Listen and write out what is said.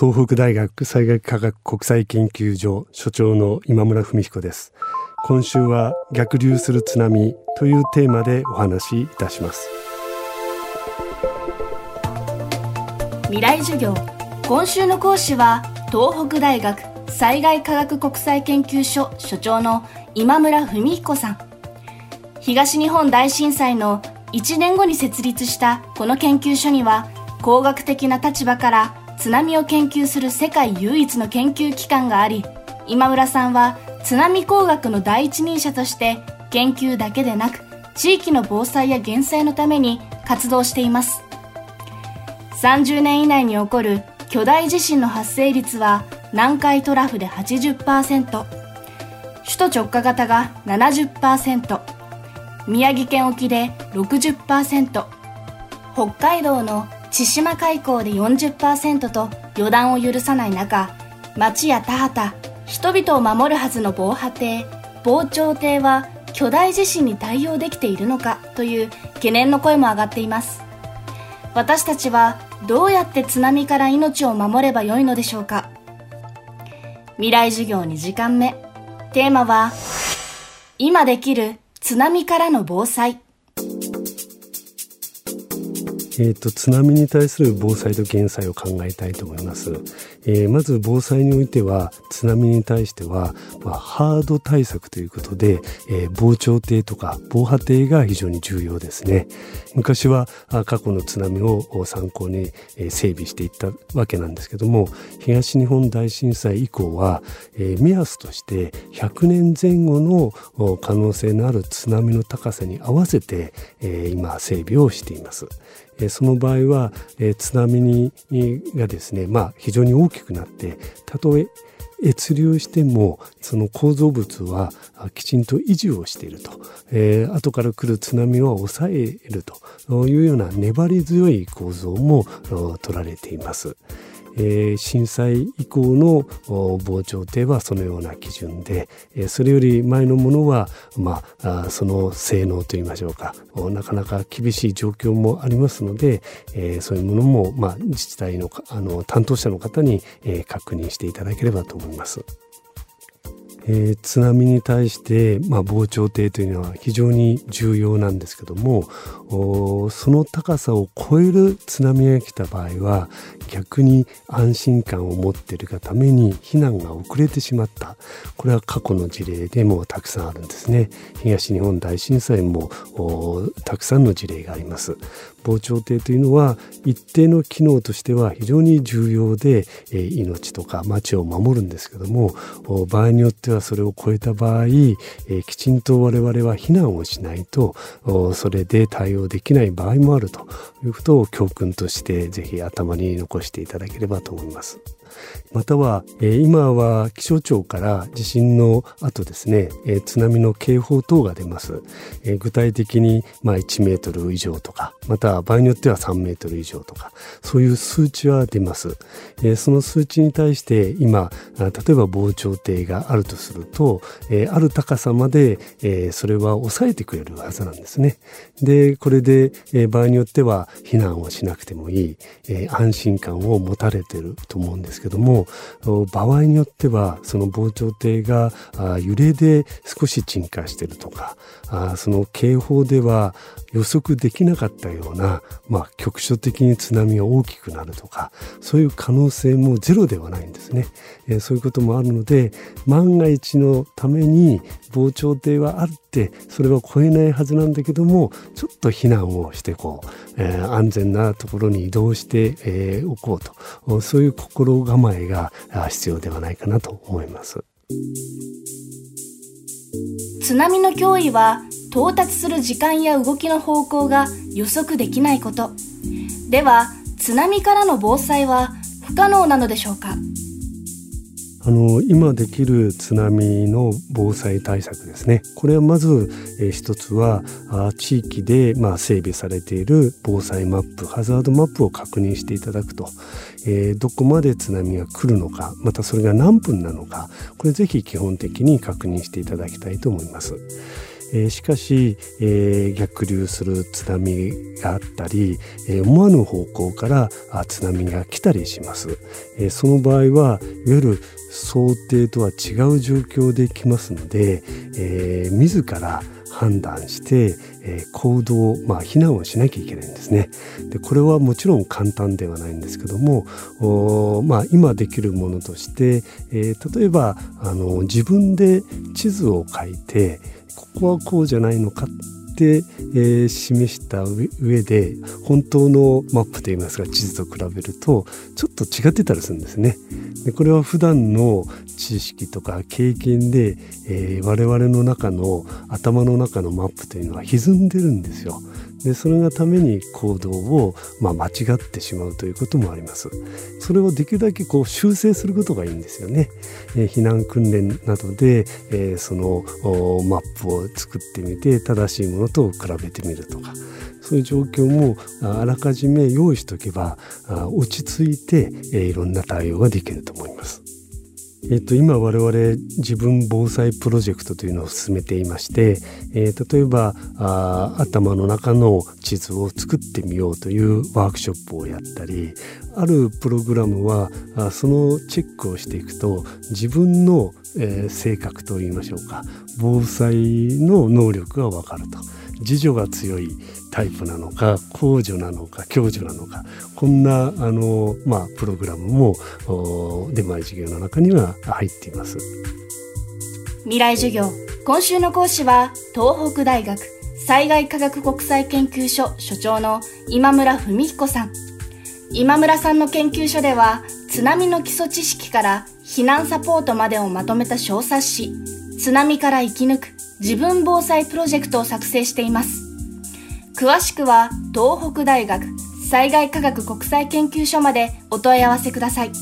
東北大学災害科学国際研究所所長の今村文彦です。今週は逆流する津波というテーマでお話しいたします。未来授業。今週の講師は東北大学災害科学国際研究所所長の今村文彦さん。東日本大震災の1年後に設立したこの研究所には工学的な立場から津波を研究する世界唯一の研究機関があり今村さんは津波工学の第一人者として研究だけでなく地域の防災や減災のために活動しています。30年以内に起こる巨大地震の発生率は南海トラフで80%首都直下型が70%宮城県沖で60%北海道の千島海溝で40%と予断を許さない中町や田畑人々を守るはずの防波堤防潮堤は巨大地震に対応できているのかという懸念の声も上がっています。私たちはどうやって津波から命を守ればよいのでしょうか。未来授業2時間目。テーマは今できる津波からの防災。えーと、津波に対する防災と減災を考えたいと思います、えー、まず防災においては津波に対しては、まあ、ハード対策ということで、えー、防潮堤とか防波堤が非常に重要ですね。昔は過去の津波を参考に整備していったわけなんですけども東日本大震災以降は、えー、目安として100年前後の可能性のある津波の高さに合わせて、えー、今整備をしています。その場合は、え津波にがですね、まあ、非常に大きくなってたとえ越流してもその構造物はきちんと維持をしていると、えー、後から来る津波は抑えるというような粘り強い構造も取られています。えー、震災以降の防潮堤はそのような基準で、えー、それより前のものは、まあ、あその性能といいましょうかなかなか厳しい状況もありますので、えー、そういうものも、まあ、自治体のあの担当者の方に、えー、確認していただければと思います。えー、津波に対して、まあ、防潮堤というのは非常に重要なんですけどもその高さを超える津波が来た場合は逆に安心感を持っているがために避難が遅れてしまった。これは過去の事例でもたくさんあるんですね。東日本大震災もたくさんの事例があります。防潮堤というのは一定の機能としては非常に重要で、えー、命とか町を守るんですけども場合によってはそれを超えた場合、え、きちんと我々は避難をしないとそれで対応できない場合もあるということを教訓としてぜひ頭に残していただければと思います。または、え、今は気象庁から地震の後ですね、え、津波の警報等が出ます、え、具体的に、まあ、1メートル以上とかまた場合によっては3メートル以上とかそういう数値は出ます、え、その数値に対して今例えば防潮堤があるとすると、え、ある高さまで、え、それは抑えてくれるはずなんですね。でこれで、え、場合によっては避難をしなくてもいい、え、安心感を持たれてると思うんですけども場合によってはその防潮堤が揺れで少し沈下してるとかその警報では予測できなかったような、まあ、局所的に津波が大きくなるとかそういう可能性もゼロではないんですね、えー、そういうこともあるので万が一のために防潮堤はあってそれは超えないはずなんだけどもちょっと避難をしてこう、えー、安全なところに移動して、えー、おこうとそういう心構えが必要ではないかなと思います。津波の脅威は到達する時間や動きの方向が予測できないこと。では津波からの防災は不可能なのでしょうか？あの今できる津波の防災対策ですね。これはまず、えー、一つはあ地域で、まあ、整備されている防災マップハザードマップを確認していただくと、えー、どこまで津波が来るのかまたそれが何分なのかこれぜひ基本的に確認していただきたいと思います。えー、しかし、えー、逆流する津波があったり、えー、思わぬ方向から津波が来たりします、えー、その場合はいわゆる想定とは違う状況で来ますので、えー、自ら判断して、えー、行動、まあ、避難をしなきゃいけないんですね。でこれはもちろん簡単ではないんですけども、まあ、今できるものとして、えー、例えばあの自分で地図を書いてここはこうじゃないのかって、えー、示した上で本当のマップといいますか地図と比べるとちょっと違ってたりするんですね。でこれは普段の知識とか経験で、えー、我々の中の頭の中のマップというのは歪んでるんですよ。でそれがために行動を、まあ、間違ってしまうということもあります。それをできるだけこう修正することがいいんですよね、えー、避難訓練などで、えー、そのマップを作ってみて正しいものと比べてみるとか。そういう状況もあらかじめ用意しておけば落ち着いて、えー、いろんな対応ができると思います。えっと、今我々自分防災プロジェクトというのを進めていまして、えー、例えばあ頭の中の地図を作ってみようというワークショップをやったりあるプログラムはあそのチェックをしていくと自分の、えー、性格といいましょうか防災の能力が分かると。自助が強いタイプなのか公助なのか共助なのかこんなあの、まあ、プログラムも出前授業の中には入っています。未来授業。今週の講師は東北大学災害科学国際研究所所長の今村文彦さん。今村さんの研究所では津波の基礎知識から避難サポートまでをまとめた小冊子。津波から生き抜く自分防災プロジェクトを作成しています。詳しくは東北大学災害科学国際研究所までお問い合わせください。